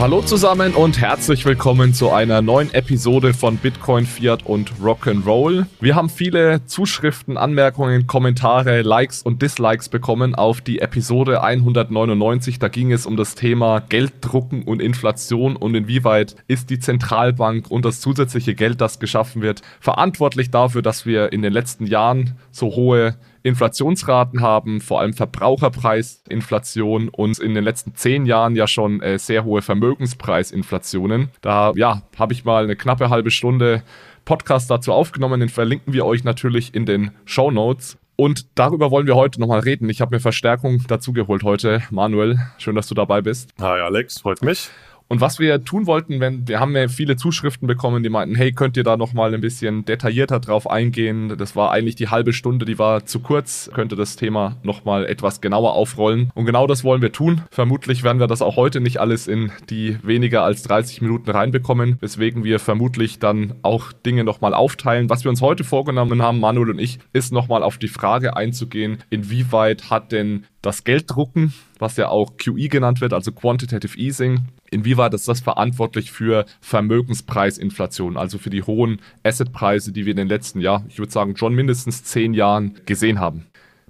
Hallo zusammen und herzlich willkommen zu einer neuen Episode von Bitcoin, Fiat und Rock'n'Roll. Wir haben viele Zuschriften, Anmerkungen, Kommentare, Likes und Dislikes bekommen auf die Episode 199. Da ging es um das Thema Gelddrucken und Inflation und inwieweit ist die Zentralbank und das zusätzliche Geld, das geschaffen wird, verantwortlich dafür, dass wir in den letzten Jahren so hohe Inflationsraten haben, vor allem Verbraucherpreisinflation und in den letzten zehn Jahren ja schon äh, sehr hohe Vermögenspreisinflationen. Da ja, habe ich mal eine knappe halbe Stunde Podcast dazu aufgenommen, den verlinken wir euch natürlich in den Show Notes. Und darüber wollen wir heute nochmal reden. Ich habe mir Verstärkung dazu geholt heute. Manuel, schön, dass du dabei bist. Hi Alex, freut mich. Und was wir tun wollten, wenn wir haben ja viele Zuschriften bekommen, die meinten, hey, könnt ihr da noch mal ein bisschen detaillierter drauf eingehen? Das war eigentlich die halbe Stunde, die war zu kurz, könnte das Thema noch mal etwas genauer aufrollen. Und genau das wollen wir tun. Vermutlich werden wir das auch heute nicht alles in die weniger als 30 Minuten reinbekommen, weswegen wir vermutlich dann auch Dinge noch mal aufteilen. Was wir uns heute vorgenommen haben, Manuel und ich, ist noch mal auf die Frage einzugehen, inwieweit hat denn das Gelddrucken, was ja auch QE genannt wird, also Quantitative Easing, inwieweit ist das verantwortlich für Vermögenspreisinflation, also für die hohen Assetpreise, die wir in den letzten Jahren, ich würde sagen, schon mindestens zehn Jahren gesehen haben.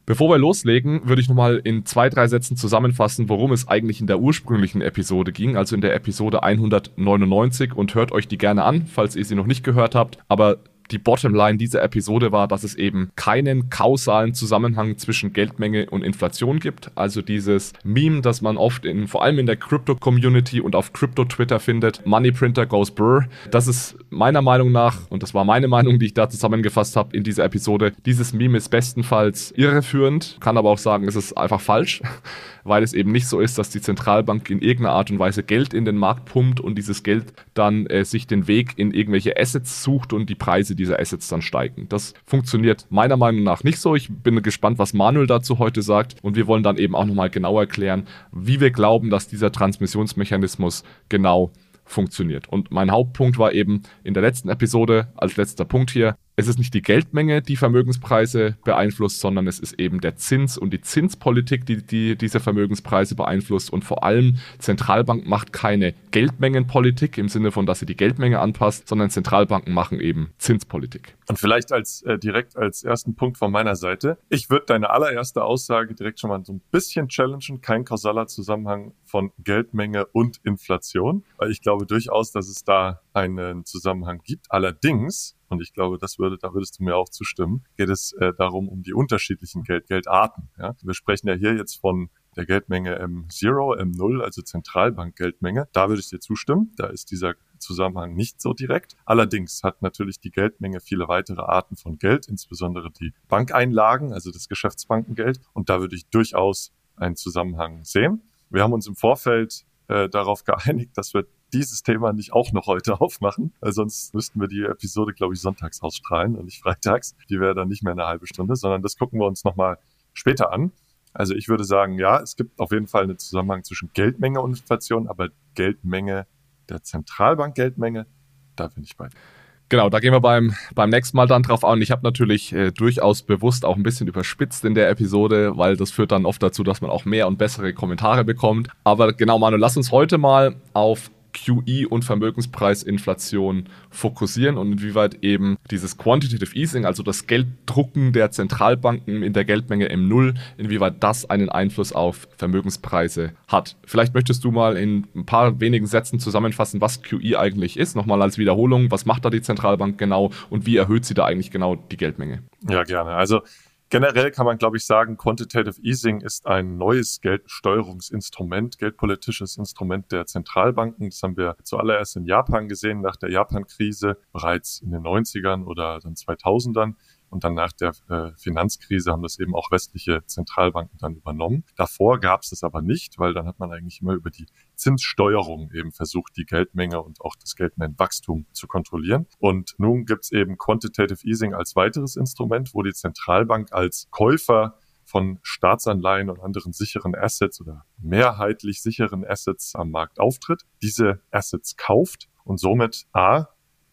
Bevor wir loslegen, würde ich nochmal in zwei, drei Sätzen zusammenfassen, worum es eigentlich in der ursprünglichen Episode ging, also in der Episode 199 und hört euch die gerne an, falls ihr sie noch nicht gehört habt. Aber die Bottomline dieser Episode war, dass es eben keinen kausalen Zusammenhang zwischen Geldmenge und Inflation gibt. Also dieses Meme, das man oft in, vor allem in der Crypto-Community und auf Crypto-Twitter findet, Money Printer goes brr. Das ist meiner Meinung nach, und das war meine Meinung, die ich da zusammengefasst habe in dieser Episode, dieses Meme ist bestenfalls irreführend, kann aber auch sagen, es ist einfach falsch weil es eben nicht so ist, dass die Zentralbank in irgendeiner Art und Weise Geld in den Markt pumpt und dieses Geld dann äh, sich den Weg in irgendwelche Assets sucht und die Preise dieser Assets dann steigen. Das funktioniert meiner Meinung nach nicht so. Ich bin gespannt, was Manuel dazu heute sagt und wir wollen dann eben auch nochmal genau erklären, wie wir glauben, dass dieser Transmissionsmechanismus genau funktioniert. Und mein Hauptpunkt war eben in der letzten Episode als letzter Punkt hier, es ist nicht die Geldmenge, die Vermögenspreise beeinflusst, sondern es ist eben der Zins und die Zinspolitik, die, die diese Vermögenspreise beeinflusst. Und vor allem Zentralbank macht keine Geldmengenpolitik im Sinne von, dass sie die Geldmenge anpasst, sondern Zentralbanken machen eben Zinspolitik. Und vielleicht als äh, direkt als ersten Punkt von meiner Seite. Ich würde deine allererste Aussage direkt schon mal so ein bisschen challengen. Kein kausaler Zusammenhang von Geldmenge und Inflation, ich glaube durchaus, dass es da einen Zusammenhang gibt. Allerdings und ich glaube, das würde, da würdest du mir auch zustimmen, geht es äh, darum, um die unterschiedlichen Geld, Geldarten. Ja? Wir sprechen ja hier jetzt von der Geldmenge M0, M0, also Zentralbankgeldmenge. Da würde ich dir zustimmen. Da ist dieser Zusammenhang nicht so direkt. Allerdings hat natürlich die Geldmenge viele weitere Arten von Geld, insbesondere die Bankeinlagen, also das Geschäftsbankengeld. Und da würde ich durchaus einen Zusammenhang sehen. Wir haben uns im Vorfeld äh, darauf geeinigt, dass wir dieses Thema nicht auch noch heute aufmachen, weil sonst müssten wir die Episode, glaube ich, sonntags ausstrahlen und nicht freitags. Die wäre dann nicht mehr eine halbe Stunde, sondern das gucken wir uns nochmal später an. Also ich würde sagen, ja, es gibt auf jeden Fall einen Zusammenhang zwischen Geldmenge und Inflation, aber Geldmenge der Zentralbank Geldmenge, da bin ich bei. Genau, da gehen wir beim, beim nächsten Mal dann drauf an. Ich habe natürlich äh, durchaus bewusst auch ein bisschen überspitzt in der Episode, weil das führt dann oft dazu, dass man auch mehr und bessere Kommentare bekommt. Aber genau, Manu, lass uns heute mal auf QE und Vermögenspreisinflation fokussieren und inwieweit eben dieses Quantitative Easing, also das Gelddrucken der Zentralbanken in der Geldmenge M0, inwieweit das einen Einfluss auf Vermögenspreise hat. Vielleicht möchtest du mal in ein paar wenigen Sätzen zusammenfassen, was QE eigentlich ist, nochmal als Wiederholung, was macht da die Zentralbank genau und wie erhöht sie da eigentlich genau die Geldmenge? Ja, gerne. Also Generell kann man, glaube ich, sagen, Quantitative Easing ist ein neues Geldsteuerungsinstrument, geldpolitisches Instrument der Zentralbanken. Das haben wir zuallererst in Japan gesehen, nach der Japan-Krise, bereits in den 90ern oder dann 2000ern. Und dann nach der äh, Finanzkrise haben das eben auch westliche Zentralbanken dann übernommen. Davor gab es das aber nicht, weil dann hat man eigentlich immer über die Zinssteuerung eben versucht, die Geldmenge und auch das Geldmengenwachstum zu kontrollieren. Und nun gibt es eben Quantitative Easing als weiteres Instrument, wo die Zentralbank als Käufer von Staatsanleihen und anderen sicheren Assets oder mehrheitlich sicheren Assets am Markt auftritt, diese Assets kauft und somit A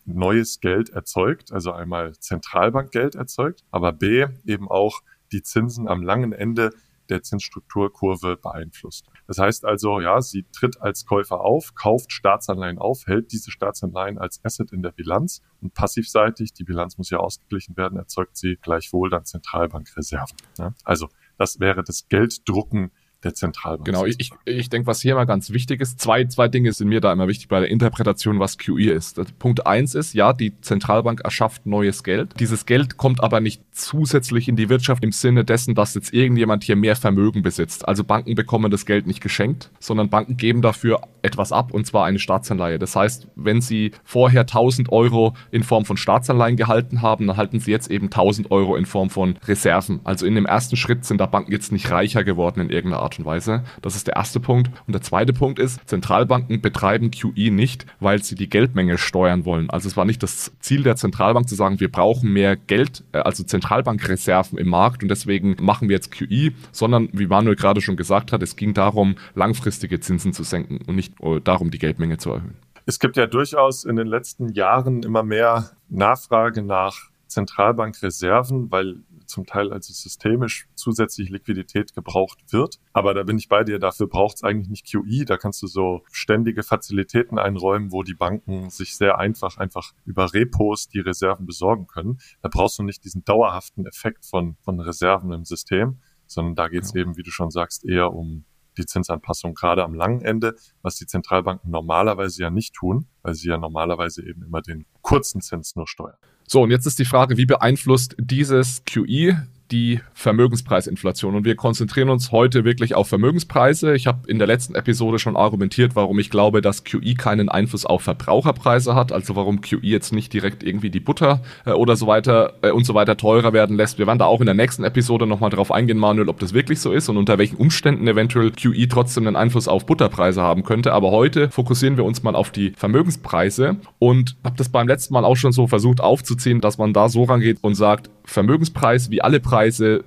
neues Geld erzeugt, also einmal Zentralbankgeld erzeugt, aber B eben auch die Zinsen am langen Ende der Zinsstrukturkurve beeinflusst. Das heißt also, ja, sie tritt als Käufer auf, kauft Staatsanleihen auf, hält diese Staatsanleihen als Asset in der Bilanz und passivseitig, die Bilanz muss ja ausgeglichen werden, erzeugt sie gleichwohl dann Zentralbankreserven. Ja? Also das wäre das Gelddrucken der Zentralbank. Genau, ich, ich, denke, was hier immer ganz wichtig ist, zwei, zwei Dinge sind mir da immer wichtig bei der Interpretation, was QE ist. Punkt eins ist, ja, die Zentralbank erschafft neues Geld. Dieses Geld kommt aber nicht zusätzlich in die Wirtschaft im Sinne dessen, dass jetzt irgendjemand hier mehr Vermögen besitzt. Also Banken bekommen das Geld nicht geschenkt, sondern Banken geben dafür etwas ab und zwar eine Staatsanleihe. Das heißt, wenn sie vorher 1000 Euro in Form von Staatsanleihen gehalten haben, dann halten sie jetzt eben 1000 Euro in Form von Reserven. Also in dem ersten Schritt sind da Banken jetzt nicht reicher geworden in irgendeiner Art und Weise. Das ist der erste Punkt. Und der zweite Punkt ist, Zentralbanken betreiben QE nicht, weil sie die Geldmenge steuern wollen. Also es war nicht das Ziel der Zentralbank zu sagen, wir brauchen mehr Geld, äh, also Zentralbankreserven im Markt und deswegen machen wir jetzt QE, sondern wie Manuel gerade schon gesagt hat, es ging darum, langfristige Zinsen zu senken und nicht äh, darum, die Geldmenge zu erhöhen. Es gibt ja durchaus in den letzten Jahren immer mehr Nachfrage nach Zentralbankreserven, weil zum Teil also systemisch zusätzlich Liquidität gebraucht wird. Aber da bin ich bei dir, dafür braucht es eigentlich nicht QE. Da kannst du so ständige Fazilitäten einräumen, wo die Banken sich sehr einfach einfach über Repos die Reserven besorgen können. Da brauchst du nicht diesen dauerhaften Effekt von, von Reserven im System, sondern da geht es ja. eben, wie du schon sagst, eher um die Zinsanpassung gerade am langen Ende, was die Zentralbanken normalerweise ja nicht tun, weil sie ja normalerweise eben immer den kurzen Zins nur steuern. So, und jetzt ist die Frage, wie beeinflusst dieses QE die Vermögenspreisinflation. Und wir konzentrieren uns heute wirklich auf Vermögenspreise. Ich habe in der letzten Episode schon argumentiert, warum ich glaube, dass QE keinen Einfluss auf Verbraucherpreise hat, also warum QE jetzt nicht direkt irgendwie die Butter äh, oder so weiter äh, und so weiter teurer werden lässt. Wir werden da auch in der nächsten Episode nochmal drauf eingehen, Manuel, ob das wirklich so ist und unter welchen Umständen eventuell QE trotzdem einen Einfluss auf Butterpreise haben könnte. Aber heute fokussieren wir uns mal auf die Vermögenspreise und habe das beim letzten Mal auch schon so versucht aufzuziehen, dass man da so rangeht und sagt, Vermögenspreis wie alle Preise Preise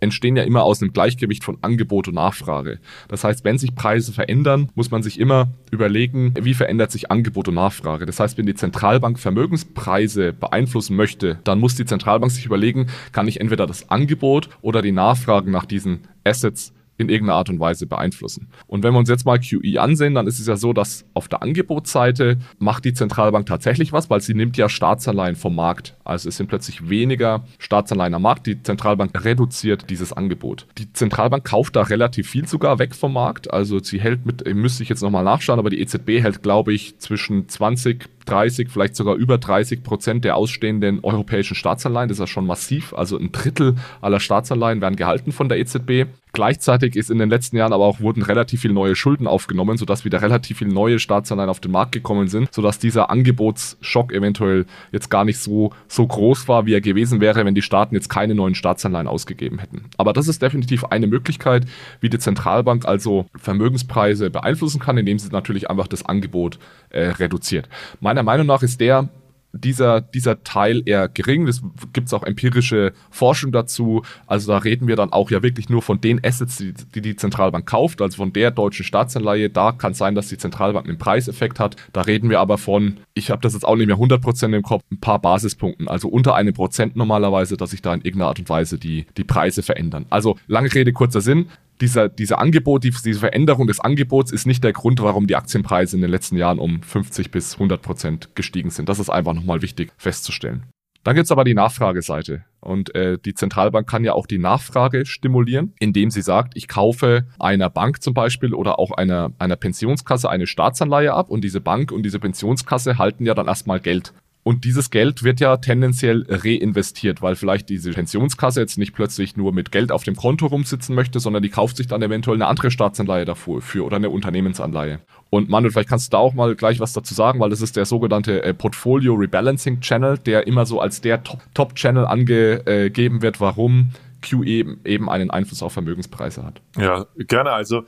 entstehen ja immer aus einem Gleichgewicht von Angebot und Nachfrage. Das heißt, wenn sich Preise verändern, muss man sich immer überlegen, wie verändert sich Angebot und Nachfrage. Das heißt, wenn die Zentralbank Vermögenspreise beeinflussen möchte, dann muss die Zentralbank sich überlegen, kann ich entweder das Angebot oder die Nachfrage nach diesen Assets in irgendeiner Art und Weise beeinflussen. Und wenn wir uns jetzt mal QE ansehen, dann ist es ja so, dass auf der Angebotsseite macht die Zentralbank tatsächlich was, weil sie nimmt ja Staatsanleihen vom Markt. Also es sind plötzlich weniger Staatsanleihen am Markt. Die Zentralbank reduziert dieses Angebot. Die Zentralbank kauft da relativ viel sogar weg vom Markt. Also sie hält mit, müsste ich jetzt nochmal nachschauen, aber die EZB hält, glaube ich, zwischen 20 30, vielleicht sogar über 30 Prozent der ausstehenden europäischen Staatsanleihen. Das ist ja schon massiv. Also ein Drittel aller Staatsanleihen werden gehalten von der EZB. Gleichzeitig ist in den letzten Jahren aber auch wurden relativ viele neue Schulden aufgenommen, sodass wieder relativ viele neue Staatsanleihen auf den Markt gekommen sind, sodass dieser Angebotsschock eventuell jetzt gar nicht so, so groß war, wie er gewesen wäre, wenn die Staaten jetzt keine neuen Staatsanleihen ausgegeben hätten. Aber das ist definitiv eine Möglichkeit, wie die Zentralbank also Vermögenspreise beeinflussen kann, indem sie natürlich einfach das Angebot äh, reduziert. Meiner Meinung nach ist der dieser, dieser Teil eher gering. Es gibt auch empirische Forschung dazu. Also da reden wir dann auch ja wirklich nur von den Assets, die die, die Zentralbank kauft, also von der deutschen Staatsanleihe. Da kann sein, dass die Zentralbank einen Preiseffekt hat. Da reden wir aber von, ich habe das jetzt auch nicht mehr 100% im Kopf, ein paar Basispunkten. Also unter einem Prozent normalerweise, dass sich da in irgendeiner Art und Weise die, die Preise verändern. Also lange Rede, kurzer Sinn dieser, dieser Angebot, die, diese Veränderung des Angebots ist nicht der Grund, warum die Aktienpreise in den letzten Jahren um 50 bis 100 Prozent gestiegen sind. Das ist einfach nochmal wichtig festzustellen. Dann gibt's aber die Nachfrageseite. Und äh, die Zentralbank kann ja auch die Nachfrage stimulieren, indem sie sagt, ich kaufe einer Bank zum Beispiel oder auch einer, einer Pensionskasse eine Staatsanleihe ab und diese Bank und diese Pensionskasse halten ja dann erstmal Geld und dieses Geld wird ja tendenziell reinvestiert, weil vielleicht diese Pensionskasse jetzt nicht plötzlich nur mit Geld auf dem Konto rumsitzen möchte, sondern die kauft sich dann eventuell eine andere Staatsanleihe dafür für oder eine Unternehmensanleihe. Und Manuel, vielleicht kannst du da auch mal gleich was dazu sagen, weil das ist der sogenannte äh, Portfolio Rebalancing Channel, der immer so als der Top-Channel angegeben wird, warum QE eben einen Einfluss auf Vermögenspreise hat. Ja, gerne. Also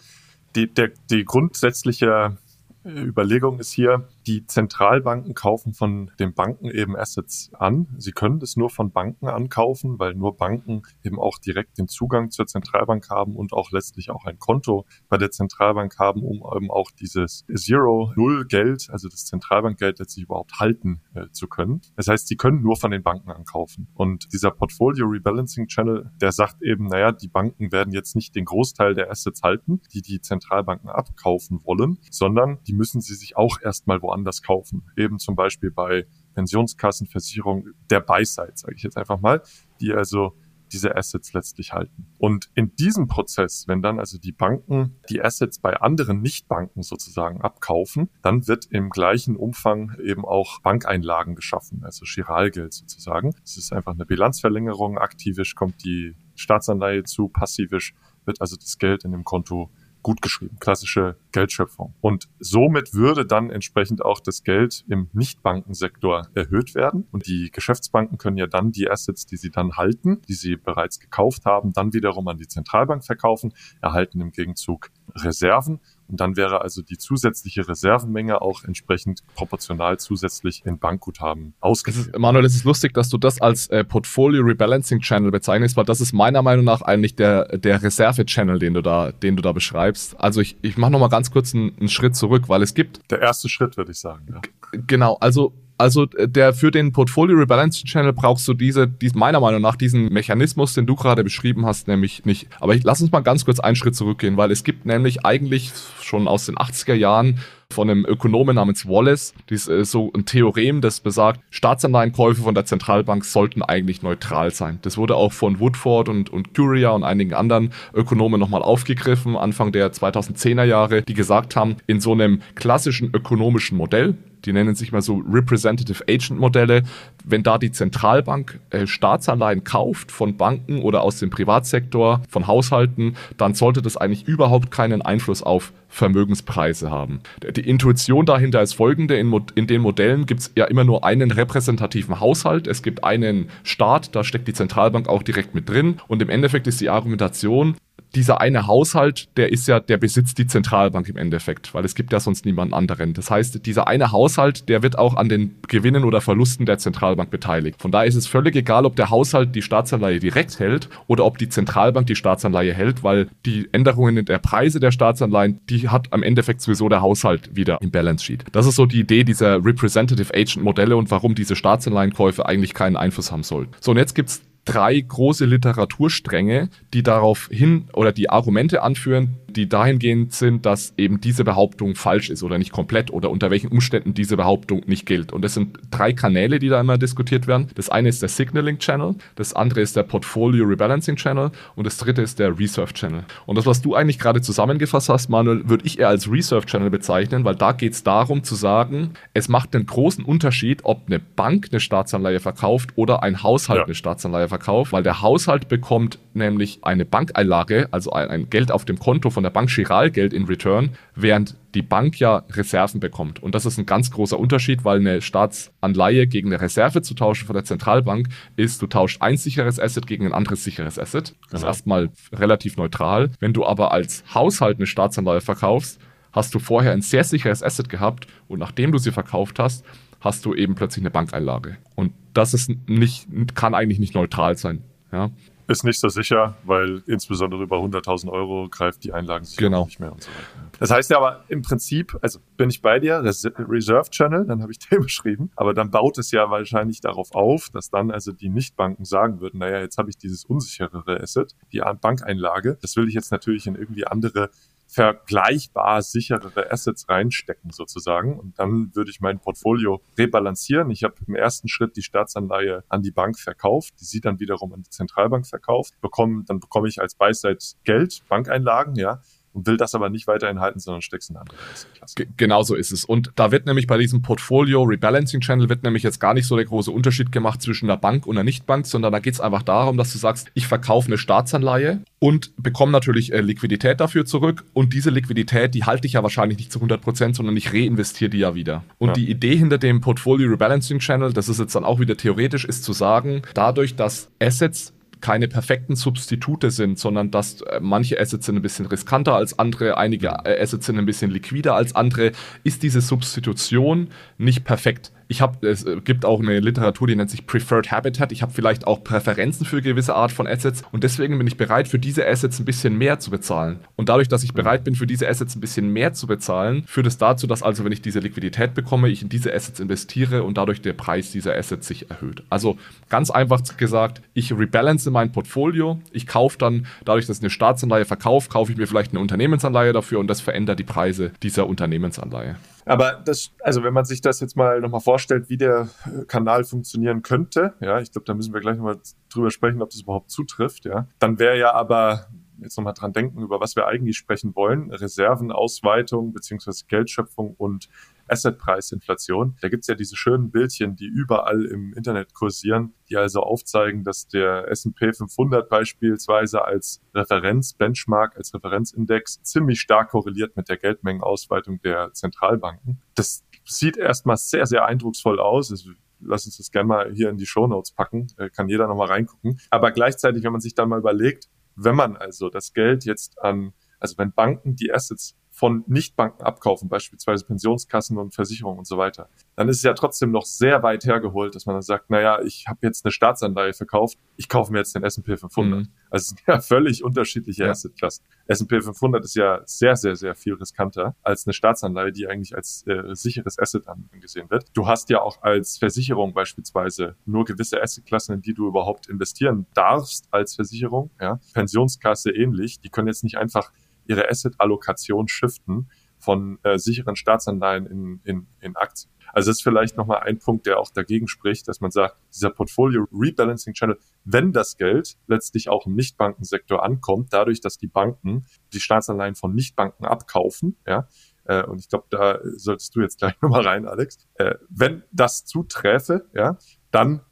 die, der, die grundsätzliche Überlegung ist hier, Die Zentralbanken kaufen von den Banken eben Assets an. Sie können das nur von Banken ankaufen, weil nur Banken eben auch direkt den Zugang zur Zentralbank haben und auch letztlich auch ein Konto bei der Zentralbank haben, um eben auch dieses Zero-Null-Geld, also das Zentralbankgeld letztlich überhaupt halten äh, zu können. Das heißt, sie können nur von den Banken ankaufen. Und dieser Portfolio Rebalancing Channel, der sagt eben, naja, die Banken werden jetzt nicht den Großteil der Assets halten, die die Zentralbanken abkaufen wollen, sondern die müssen sie sich auch erstmal woanders kaufen. Eben zum Beispiel bei Pensionskassenversicherung der Buy-Side, sage ich jetzt einfach mal, die also diese Assets letztlich halten. Und in diesem Prozess, wenn dann also die Banken die Assets bei anderen Nichtbanken sozusagen abkaufen, dann wird im gleichen Umfang eben auch Bankeinlagen geschaffen, also Chiralgeld sozusagen. Es ist einfach eine Bilanzverlängerung. Aktivisch kommt die Staatsanleihe zu, passivisch wird also das Geld in dem Konto gut geschrieben, klassische Geldschöpfung. Und somit würde dann entsprechend auch das Geld im Nichtbankensektor erhöht werden. Und die Geschäftsbanken können ja dann die Assets, die sie dann halten, die sie bereits gekauft haben, dann wiederum an die Zentralbank verkaufen, erhalten im Gegenzug Reserven und dann wäre also die zusätzliche Reservenmenge auch entsprechend proportional zusätzlich in Bankguthaben ausgegeben. Manuel, es ist lustig, dass du das als äh, Portfolio Rebalancing Channel bezeichnest, weil das ist meiner Meinung nach eigentlich der, der Reserve-Channel, den du da, den du da beschreibst. Also ich, ich mache nochmal ganz kurz einen, einen Schritt zurück, weil es gibt. Der erste Schritt, würde ich sagen. Ja. Genau, also also äh, der für den Portfolio Rebalancing Channel brauchst du diese, dies, meiner Meinung nach diesen Mechanismus, den du gerade beschrieben hast, nämlich nicht. Aber ich lass uns mal ganz kurz einen Schritt zurückgehen, weil es gibt nämlich eigentlich schon aus den 80er Jahren von einem Ökonomen namens Wallace, dies, äh, so ein Theorem, das besagt, Staatsanleihenkäufe von der Zentralbank sollten eigentlich neutral sein. Das wurde auch von Woodford und, und Curia und einigen anderen Ökonomen nochmal aufgegriffen, Anfang der 2010er Jahre, die gesagt haben, in so einem klassischen ökonomischen Modell, die nennen sich mal so Representative Agent Modelle. Wenn da die Zentralbank äh, Staatsanleihen kauft von Banken oder aus dem Privatsektor, von Haushalten, dann sollte das eigentlich überhaupt keinen Einfluss auf Vermögenspreise haben. Die Intuition dahinter ist folgende. In, in den Modellen gibt es ja immer nur einen repräsentativen Haushalt. Es gibt einen Staat, da steckt die Zentralbank auch direkt mit drin. Und im Endeffekt ist die Argumentation, dieser eine Haushalt, der ist ja, der besitzt die Zentralbank im Endeffekt, weil es gibt ja sonst niemanden anderen. Das heißt, dieser eine Haushalt, der wird auch an den Gewinnen oder Verlusten der Zentralbank beteiligt. Von daher ist es völlig egal, ob der Haushalt die Staatsanleihe direkt hält oder ob die Zentralbank die Staatsanleihe hält, weil die Änderungen in der Preise der Staatsanleihen, die hat am Endeffekt sowieso der Haushalt wieder im Balance Sheet. Das ist so die Idee dieser Representative Agent Modelle und warum diese Staatsanleihenkäufe eigentlich keinen Einfluss haben sollten. So, und jetzt gibt's drei große Literaturstränge, die darauf hin oder die Argumente anführen, die dahingehend sind, dass eben diese Behauptung falsch ist oder nicht komplett oder unter welchen Umständen diese Behauptung nicht gilt. Und das sind drei Kanäle, die da immer diskutiert werden. Das eine ist der Signaling Channel, das andere ist der Portfolio Rebalancing Channel und das dritte ist der Reserve Channel. Und das, was du eigentlich gerade zusammengefasst hast, Manuel, würde ich eher als Reserve Channel bezeichnen, weil da geht es darum zu sagen, es macht einen großen Unterschied, ob eine Bank eine Staatsanleihe verkauft oder ein Haushalt ja. eine Staatsanleihe verkauft, weil der Haushalt bekommt nämlich eine Bankeinlage, also ein, Geld auf dem Konto von der Bank Giralgeld in Return, während die Bank ja Reserven bekommt. Und das ist ein ganz großer Unterschied, weil eine Staatsanleihe gegen eine Reserve zu tauschen von der Zentralbank ist, du tauscht ein sicheres Asset gegen ein anderes sicheres Asset. Das genau. ist erstmal relativ neutral. Wenn du aber als Haushalt eine Staatsanleihe verkaufst, hast du vorher ein sehr sicheres Asset gehabt und nachdem du sie verkauft hast, hast du eben plötzlich eine Bankeinlage. Und das ist nicht, kann eigentlich nicht neutral sein. Ja ist nicht so sicher, weil insbesondere über 100.000 Euro greift die Einlagen genau. nicht mehr und so weiter. Das heißt ja aber im Prinzip, also bin ich bei dir, das Reserve Channel, dann habe ich den beschrieben, aber dann baut es ja wahrscheinlich darauf auf, dass dann also die Nichtbanken sagen würden, naja, jetzt habe ich dieses unsicherere Asset, die Bankeinlage, das will ich jetzt natürlich in irgendwie andere vergleichbar sicherere Assets reinstecken sozusagen. Und dann würde ich mein Portfolio rebalancieren. Ich habe im ersten Schritt die Staatsanleihe an die Bank verkauft, die sie dann wiederum an die Zentralbank verkauft. Bekomme, dann bekomme ich als Beiseite Geld, Bankeinlagen, ja und will das aber nicht weiterhin halten, sondern steckst in andere Klasse. Genau so ist es. Und da wird nämlich bei diesem Portfolio Rebalancing Channel wird nämlich jetzt gar nicht so der große Unterschied gemacht zwischen einer Bank und einer Nichtbank, sondern da geht es einfach darum, dass du sagst, ich verkaufe eine Staatsanleihe und bekomme natürlich äh, Liquidität dafür zurück und diese Liquidität, die halte ich ja wahrscheinlich nicht zu 100 Prozent, sondern ich reinvestiere die ja wieder. Und ja. die Idee hinter dem Portfolio Rebalancing Channel, das ist jetzt dann auch wieder theoretisch, ist zu sagen, dadurch, dass Assets keine perfekten Substitute sind, sondern dass äh, manche Assets sind ein bisschen riskanter als andere, einige äh, Assets sind ein bisschen liquider als andere, ist diese Substitution nicht perfekt ich habe, es gibt auch eine Literatur, die nennt sich Preferred Habitat. Ich habe vielleicht auch Präferenzen für gewisse Art von Assets und deswegen bin ich bereit, für diese Assets ein bisschen mehr zu bezahlen. Und dadurch, dass ich bereit bin, für diese Assets ein bisschen mehr zu bezahlen, führt es dazu, dass also, wenn ich diese Liquidität bekomme, ich in diese Assets investiere und dadurch der Preis dieser Assets sich erhöht. Also ganz einfach gesagt, ich rebalance mein Portfolio, ich kaufe dann, dadurch, dass ich eine Staatsanleihe verkaufe, kaufe ich mir vielleicht eine Unternehmensanleihe dafür und das verändert die Preise dieser Unternehmensanleihe. Aber das, also wenn man sich das jetzt mal nochmal vorstellt, wie der Kanal funktionieren könnte, ja, ich glaube, da müssen wir gleich nochmal drüber sprechen, ob das überhaupt zutrifft, ja, dann wäre ja aber jetzt nochmal dran denken, über was wir eigentlich sprechen wollen, Reservenausweitung beziehungsweise Geldschöpfung und Assetpreisinflation. Da gibt's ja diese schönen Bildchen, die überall im Internet kursieren, die also aufzeigen, dass der S&P 500 beispielsweise als Referenz, Benchmark, als Referenzindex ziemlich stark korreliert mit der Geldmengenausweitung der Zentralbanken. Das sieht erstmal sehr, sehr eindrucksvoll aus. Es lass uns das gerne mal hier in die Show Notes packen, kann jeder nochmal reingucken. Aber gleichzeitig, wenn man sich dann mal überlegt, wenn man also das Geld jetzt an, also wenn Banken die Assets von Nichtbanken abkaufen, beispielsweise Pensionskassen und Versicherungen und so weiter, dann ist es ja trotzdem noch sehr weit hergeholt, dass man dann sagt, naja, ich habe jetzt eine Staatsanleihe verkauft, ich kaufe mir jetzt den S&P 500. Mhm. Also es sind ja völlig unterschiedliche ja. Assetklassen. S&P 500 ist ja sehr, sehr, sehr viel riskanter als eine Staatsanleihe, die eigentlich als äh, sicheres Asset angesehen wird. Du hast ja auch als Versicherung beispielsweise nur gewisse Assetklassen, in die du überhaupt investieren darfst als Versicherung. Ja? Pensionskasse ähnlich. Die können jetzt nicht einfach ihre Asset-Allokation shiften von äh, sicheren Staatsanleihen in, in, in Aktien. Also das ist vielleicht nochmal ein Punkt, der auch dagegen spricht, dass man sagt, dieser Portfolio Rebalancing Channel, wenn das Geld letztlich auch im Nichtbankensektor ankommt, dadurch, dass die Banken die Staatsanleihen von Nichtbanken abkaufen, ja, äh, und ich glaube, da solltest du jetzt gleich nochmal rein, Alex, äh, wenn das zuträfe, ja, dann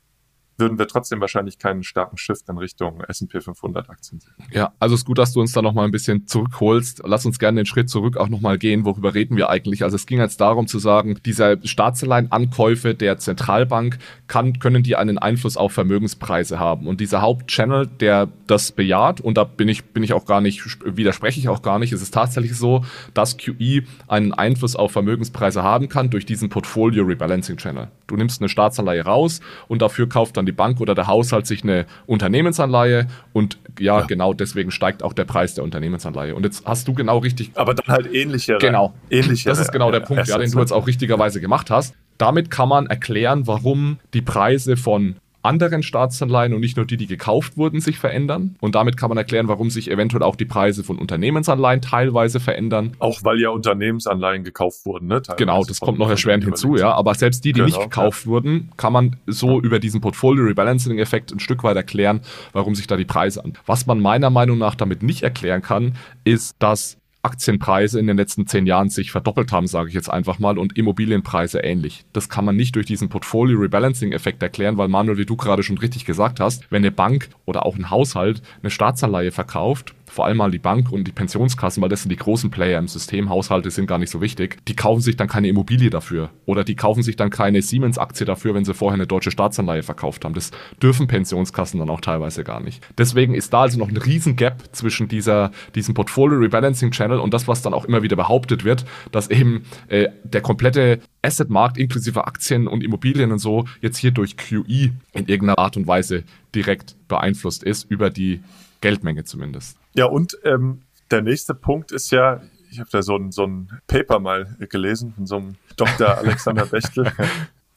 würden wir trotzdem wahrscheinlich keinen starken Shift in Richtung S&P 500 Aktien sehen. Ja, also es ist gut, dass du uns da nochmal ein bisschen zurückholst. Lass uns gerne den Schritt zurück auch nochmal gehen. Worüber reden wir eigentlich? Also es ging jetzt darum zu sagen, diese Staatsanleihenankäufe der Zentralbank kann, können die einen Einfluss auf Vermögenspreise haben. Und dieser Hauptchannel, der das bejaht, und da bin ich, bin ich auch gar nicht, widerspreche ich auch gar nicht, es ist tatsächlich so, dass QE einen Einfluss auf Vermögenspreise haben kann durch diesen Portfolio Rebalancing Channel. Du nimmst eine Staatsanleihe raus und dafür kauft dann die Bank oder der Haushalt sich eine Unternehmensanleihe und ja, ja, genau deswegen steigt auch der Preis der Unternehmensanleihe. Und jetzt hast du genau richtig. Aber dann halt ähnliche. Genau. Ähnliche. Das ist genau der Punkt, ja, den du jetzt auch richtigerweise gemacht hast. Damit kann man erklären, warum die Preise von anderen Staatsanleihen und nicht nur die, die gekauft wurden, sich verändern. Und damit kann man erklären, warum sich eventuell auch die Preise von Unternehmensanleihen teilweise verändern. Auch weil ja Unternehmensanleihen gekauft wurden, ne? Teilweise genau, das kommt noch erschwerend hinzu, ja. Aber selbst die, die genau, nicht gekauft ja. wurden, kann man so ja. über diesen Portfolio Rebalancing Effekt ein Stück weit erklären, warum sich da die Preise an. Was man meiner Meinung nach damit nicht erklären kann, ist, dass Aktienpreise in den letzten zehn Jahren sich verdoppelt haben, sage ich jetzt einfach mal, und Immobilienpreise ähnlich. Das kann man nicht durch diesen Portfolio Rebalancing Effekt erklären, weil Manuel, wie du gerade schon richtig gesagt hast, wenn eine Bank oder auch ein Haushalt eine Staatsanleihe verkauft, vor allem mal die Bank und die Pensionskassen, weil das sind die großen Player im System, Haushalte sind gar nicht so wichtig, die kaufen sich dann keine Immobilie dafür oder die kaufen sich dann keine Siemens-Aktie dafür, wenn sie vorher eine deutsche Staatsanleihe verkauft haben. Das dürfen Pensionskassen dann auch teilweise gar nicht. Deswegen ist da also noch ein riesen Gap zwischen dieser, diesem Portfolio Rebalancing Channel und das, was dann auch immer wieder behauptet wird, dass eben äh, der komplette Assetmarkt inklusive Aktien und Immobilien und so jetzt hier durch QE in irgendeiner Art und Weise direkt beeinflusst ist über die Geldmenge zumindest. Ja, und ähm, der nächste Punkt ist ja, ich habe da so ein, so ein Paper mal gelesen von so einem Dr. Alexander Bechtel.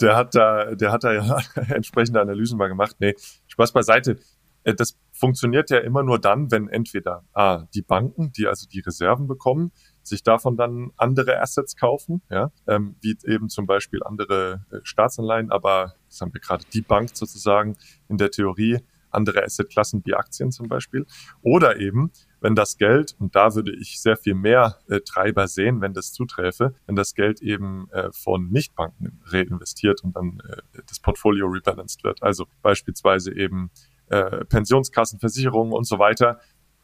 Der hat da, der hat da ja entsprechende Analysen mal gemacht. Nee, Spaß beiseite. Äh, das funktioniert ja immer nur dann, wenn entweder ah, die Banken, die also die Reserven bekommen, sich davon dann andere Assets kaufen, ja, ähm, wie eben zum Beispiel andere äh, Staatsanleihen, aber das haben wir gerade die Bank sozusagen in der Theorie andere Assetklassen wie Aktien zum Beispiel. Oder eben, wenn das Geld, und da würde ich sehr viel mehr äh, Treiber sehen, wenn das zuträfe, wenn das Geld eben äh, von Nichtbanken reinvestiert und dann äh, das Portfolio rebalanced wird. Also beispielsweise eben äh, Pensionskassen, Versicherungen und so weiter,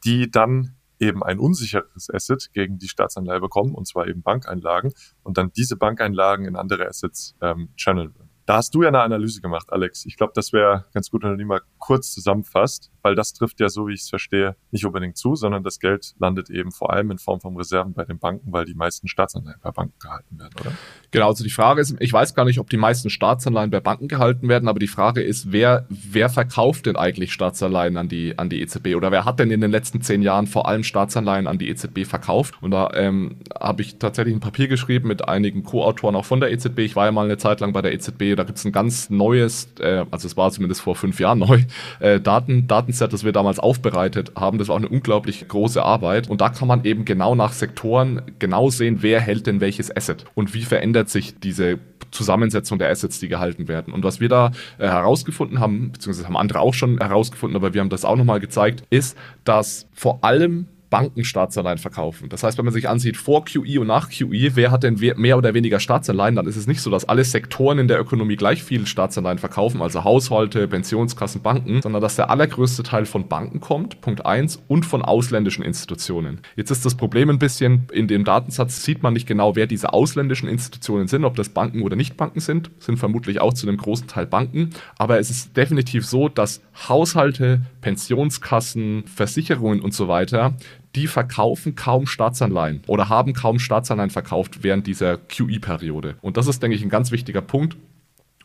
die dann eben ein unsicheres Asset gegen die Staatsanleihe bekommen, und zwar eben Bankeinlagen, und dann diese Bankeinlagen in andere Assets ähm, channeln. Da hast du ja eine Analyse gemacht, Alex. Ich glaube, das wäre ganz gut, wenn du die mal kurz zusammenfasst. Weil das trifft ja, so wie ich es verstehe, nicht unbedingt zu, sondern das Geld landet eben vor allem in Form von Reserven bei den Banken, weil die meisten Staatsanleihen bei Banken gehalten werden, oder? Genau, also die Frage ist, ich weiß gar nicht, ob die meisten Staatsanleihen bei Banken gehalten werden, aber die Frage ist, wer, wer verkauft denn eigentlich Staatsanleihen an die, an die EZB oder wer hat denn in den letzten zehn Jahren vor allem Staatsanleihen an die EZB verkauft? Und da ähm, habe ich tatsächlich ein Papier geschrieben mit einigen Co-Autoren auch von der EZB. Ich war ja mal eine Zeit lang bei der EZB, da gibt es ein ganz neues, äh, also es war zumindest vor fünf Jahren neu, äh, Daten, Datenset, das wir damals aufbereitet haben. Das war auch eine unglaublich große Arbeit. Und da kann man eben genau nach Sektoren genau sehen, wer hält denn welches Asset und wie verändert sich diese Zusammensetzung der Assets, die gehalten werden. Und was wir da äh, herausgefunden haben, beziehungsweise haben andere auch schon herausgefunden, aber wir haben das auch nochmal gezeigt, ist, dass vor allem Banken Staatsanleihen verkaufen. Das heißt, wenn man sich ansieht, vor QE und nach QE, wer hat denn mehr oder weniger Staatsanleihen, dann ist es nicht so, dass alle Sektoren in der Ökonomie gleich viel Staatsanleihen verkaufen, also Haushalte, Pensionskassen, Banken, sondern dass der allergrößte Teil von Banken kommt, Punkt eins, und von ausländischen Institutionen. Jetzt ist das Problem ein bisschen, in dem Datensatz sieht man nicht genau, wer diese ausländischen Institutionen sind, ob das Banken oder nicht Banken sind, sind vermutlich auch zu einem großen Teil Banken, aber es ist definitiv so, dass Haushalte, Pensionskassen, Versicherungen und so weiter die verkaufen kaum Staatsanleihen oder haben kaum Staatsanleihen verkauft während dieser QE-Periode. Und das ist, denke ich, ein ganz wichtiger Punkt,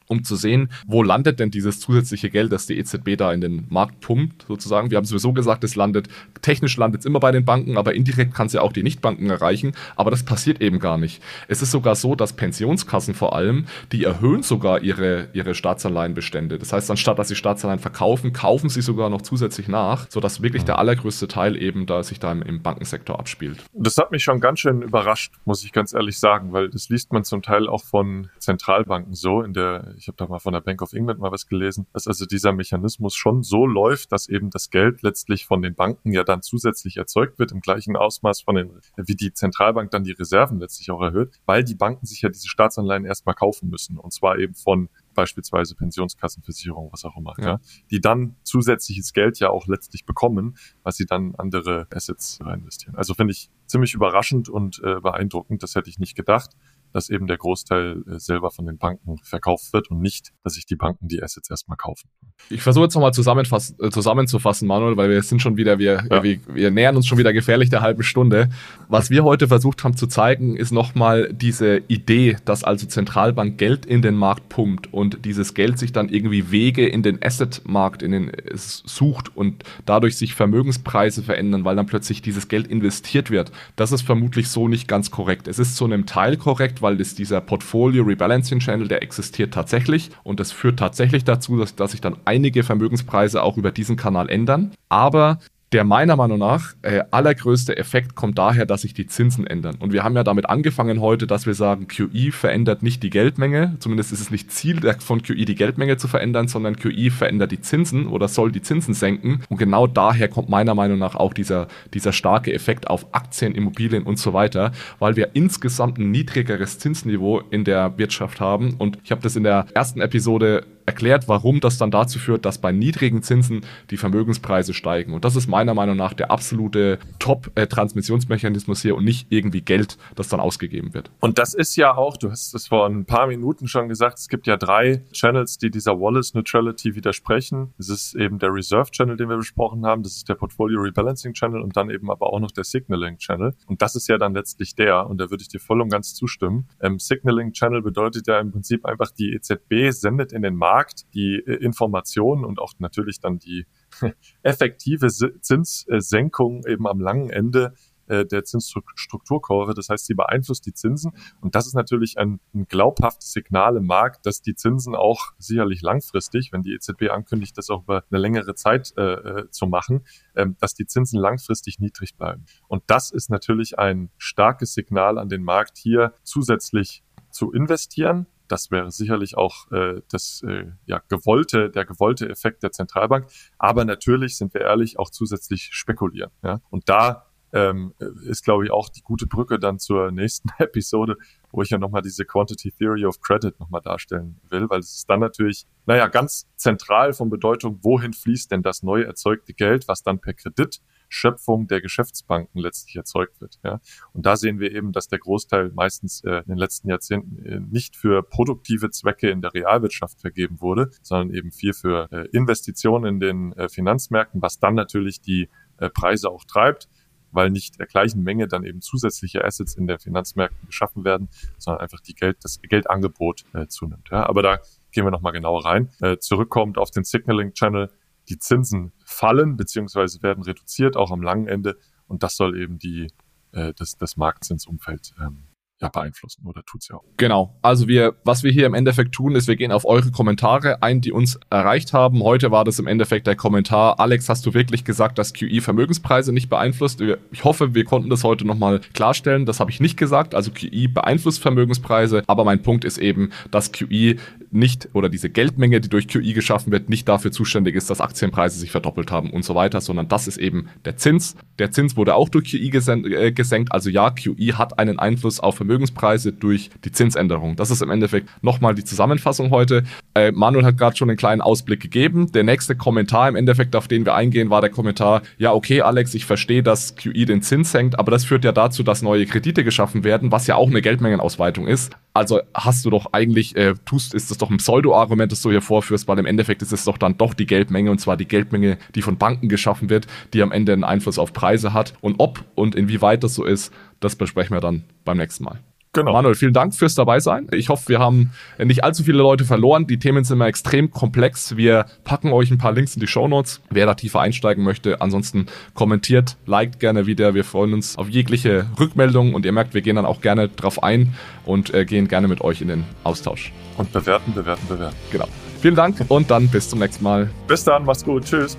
um zu sehen, wo landet denn dieses zusätzliche Geld, das die EZB da in den Markt pumpt, sozusagen. Wir haben sowieso gesagt, es landet, technisch landet es immer bei den Banken, aber indirekt kann es ja auch die Nichtbanken erreichen. Aber das passiert eben gar nicht. Es ist sogar so, dass Pensionskassen vor allem, die erhöhen sogar ihre, ihre Staatsanleihenbestände. Das heißt, anstatt dass sie Staatsanleihen verkaufen, kaufen sie sogar noch zusätzlich nach, sodass wirklich der allergrößte Teil eben da sich da im, im Bankensektor abspielt. Das hat mich schon ganz schön überrascht, muss ich ganz ehrlich sagen, weil das liest man zum Teil auch von Zentralbanken so in der ich habe da mal von der Bank of England mal was gelesen, dass also dieser Mechanismus schon so läuft, dass eben das Geld letztlich von den Banken ja dann zusätzlich erzeugt wird im gleichen Ausmaß von den, wie die Zentralbank dann die Reserven letztlich auch erhöht, weil die Banken sich ja diese Staatsanleihen erstmal kaufen müssen und zwar eben von beispielsweise Pensionskassenversicherung, was auch immer, ja. ja. die dann zusätzliches Geld ja auch letztlich bekommen, was sie dann andere Assets reinvestieren. Also finde ich ziemlich überraschend und äh, beeindruckend. Das hätte ich nicht gedacht dass eben der Großteil äh, selber von den Banken verkauft wird und nicht, dass sich die Banken die Assets erstmal kaufen. Ich versuche jetzt nochmal äh, zusammenzufassen, Manuel, weil wir sind schon wieder, wir, ja. wir, wir nähern uns schon wieder gefährlich der halben Stunde. Was wir heute versucht haben zu zeigen, ist nochmal diese Idee, dass also Zentralbank Geld in den Markt pumpt und dieses Geld sich dann irgendwie Wege in den Assetmarkt in den, sucht und dadurch sich Vermögenspreise verändern, weil dann plötzlich dieses Geld investiert wird. Das ist vermutlich so nicht ganz korrekt. Es ist zu einem Teil korrekt, weil das dieser Portfolio Rebalancing Channel, der existiert tatsächlich und das führt tatsächlich dazu, dass, dass sich dann einige Vermögenspreise auch über diesen Kanal ändern. Aber der meiner Meinung nach äh, allergrößte Effekt kommt daher, dass sich die Zinsen ändern. Und wir haben ja damit angefangen heute, dass wir sagen, QI verändert nicht die Geldmenge. Zumindest ist es nicht Ziel von QI, die Geldmenge zu verändern, sondern QI verändert die Zinsen oder soll die Zinsen senken. Und genau daher kommt meiner Meinung nach auch dieser, dieser starke Effekt auf Aktien, Immobilien und so weiter, weil wir insgesamt ein niedrigeres Zinsniveau in der Wirtschaft haben. Und ich habe das in der ersten Episode erklärt, warum das dann dazu führt, dass bei niedrigen Zinsen die Vermögenspreise steigen. Und das ist meiner Meinung nach der absolute Top-Transmissionsmechanismus hier und nicht irgendwie Geld, das dann ausgegeben wird. Und das ist ja auch, du hast es vor ein paar Minuten schon gesagt, es gibt ja drei Channels, die dieser Wallace Neutrality widersprechen. Das ist eben der Reserve Channel, den wir besprochen haben, das ist der Portfolio Rebalancing Channel und dann eben aber auch noch der Signaling Channel. Und das ist ja dann letztlich der, und da würde ich dir voll und ganz zustimmen. Ähm, Signaling Channel bedeutet ja im Prinzip einfach, die EZB sendet in den Markt Markt die äh, Informationen und auch natürlich dann die effektive Zinssenkung eben am langen Ende äh, der Zinsstrukturkurve. Das heißt, sie beeinflusst die Zinsen. Und das ist natürlich ein, glaubhaftes Signal im Markt, dass die Zinsen auch sicherlich langfristig, wenn die EZB ankündigt, das auch über eine längere Zeit äh, äh zu machen, ähm, dass die Zinsen langfristig niedrig bleiben. Und das ist natürlich ein starkes Signal an den Markt, hier zusätzlich zu investieren, das wäre sicherlich auch äh, das äh, ja, gewollte, der gewollte Effekt der Zentralbank. Aber natürlich sind wir ehrlich auch zusätzlich spekulieren. Ja? Und da ähm, ist, glaube ich, auch die gute Brücke dann zur nächsten Episode, wo ich ja nochmal diese Quantity Theory of Credit nochmal darstellen will, weil es ist dann natürlich, naja, ganz zentral von Bedeutung, wohin fließt denn das neu erzeugte Geld, was dann per Kredit Wertschöpfung der Geschäftsbanken letztlich erzeugt wird. Ja. Und da sehen wir eben, dass der Großteil meistens äh, in den letzten Jahrzehnten äh, nicht für produktive Zwecke in der Realwirtschaft vergeben wurde, sondern eben viel für äh, Investitionen in den äh, Finanzmärkten, was dann natürlich die äh, Preise auch treibt weil nicht der gleichen Menge dann eben zusätzliche Assets in den Finanzmärkten geschaffen werden, sondern einfach die Geld, das Geldangebot äh, zunimmt. Ja, aber da gehen wir nochmal genauer rein. Äh, zurückkommt auf den Signaling Channel, die Zinsen fallen beziehungsweise werden reduziert, auch am langen Ende. Und das soll eben die, äh, das, das Marktzinsumfeld ähm, ja beeinflussen oder tut's ja auch. Genau. Also wir, was wir hier im Endeffekt tun, ist, wir gehen auf eure Kommentare ein, die uns erreicht haben. Heute war das im Endeffekt der Kommentar. Alex, hast du wirklich gesagt, dass QI Vermögenspreise nicht beeinflusst? Ich hoffe, wir konnten das heute nochmal klarstellen. Das habe ich nicht gesagt. Also QI beeinflusst Vermögenspreise. Aber mein Punkt ist eben, dass QI nicht oder diese Geldmenge, die durch QI geschaffen wird, nicht dafür zuständig ist, dass Aktienpreise sich verdoppelt haben und so weiter, sondern das ist eben der Zins. Der Zins wurde auch durch QI äh, gesenkt. Also ja, QI hat einen Einfluss auf Vermögenspreise durch die Zinsänderung. Das ist im Endeffekt nochmal die Zusammenfassung heute. Äh, Manuel hat gerade schon einen kleinen Ausblick gegeben. Der nächste Kommentar im Endeffekt, auf den wir eingehen, war der Kommentar, ja okay Alex, ich verstehe, dass QI den Zins senkt, aber das führt ja dazu, dass neue Kredite geschaffen werden, was ja auch eine Geldmengenausweitung ist. Also hast du doch eigentlich, äh, tust, ist das doch ein Pseudo-Argument, das du hier vorführst, weil im Endeffekt ist es doch dann doch die Geldmenge und zwar die Geldmenge, die von Banken geschaffen wird, die am Ende einen Einfluss auf Preise hat. Und ob und inwieweit das so ist, das besprechen wir dann beim nächsten Mal. Genau. Manuel, vielen Dank fürs dabei sein. Ich hoffe, wir haben nicht allzu viele Leute verloren. Die Themen sind immer extrem komplex. Wir packen euch ein paar Links in die Show Notes, wer da tiefer einsteigen möchte. Ansonsten kommentiert, liked gerne wieder. Wir freuen uns auf jegliche Rückmeldungen und ihr merkt, wir gehen dann auch gerne drauf ein und äh, gehen gerne mit euch in den Austausch. Und bewerten, bewerten, bewerten. Genau. Vielen Dank und dann bis zum nächsten Mal. Bis dann, mach's gut. Tschüss.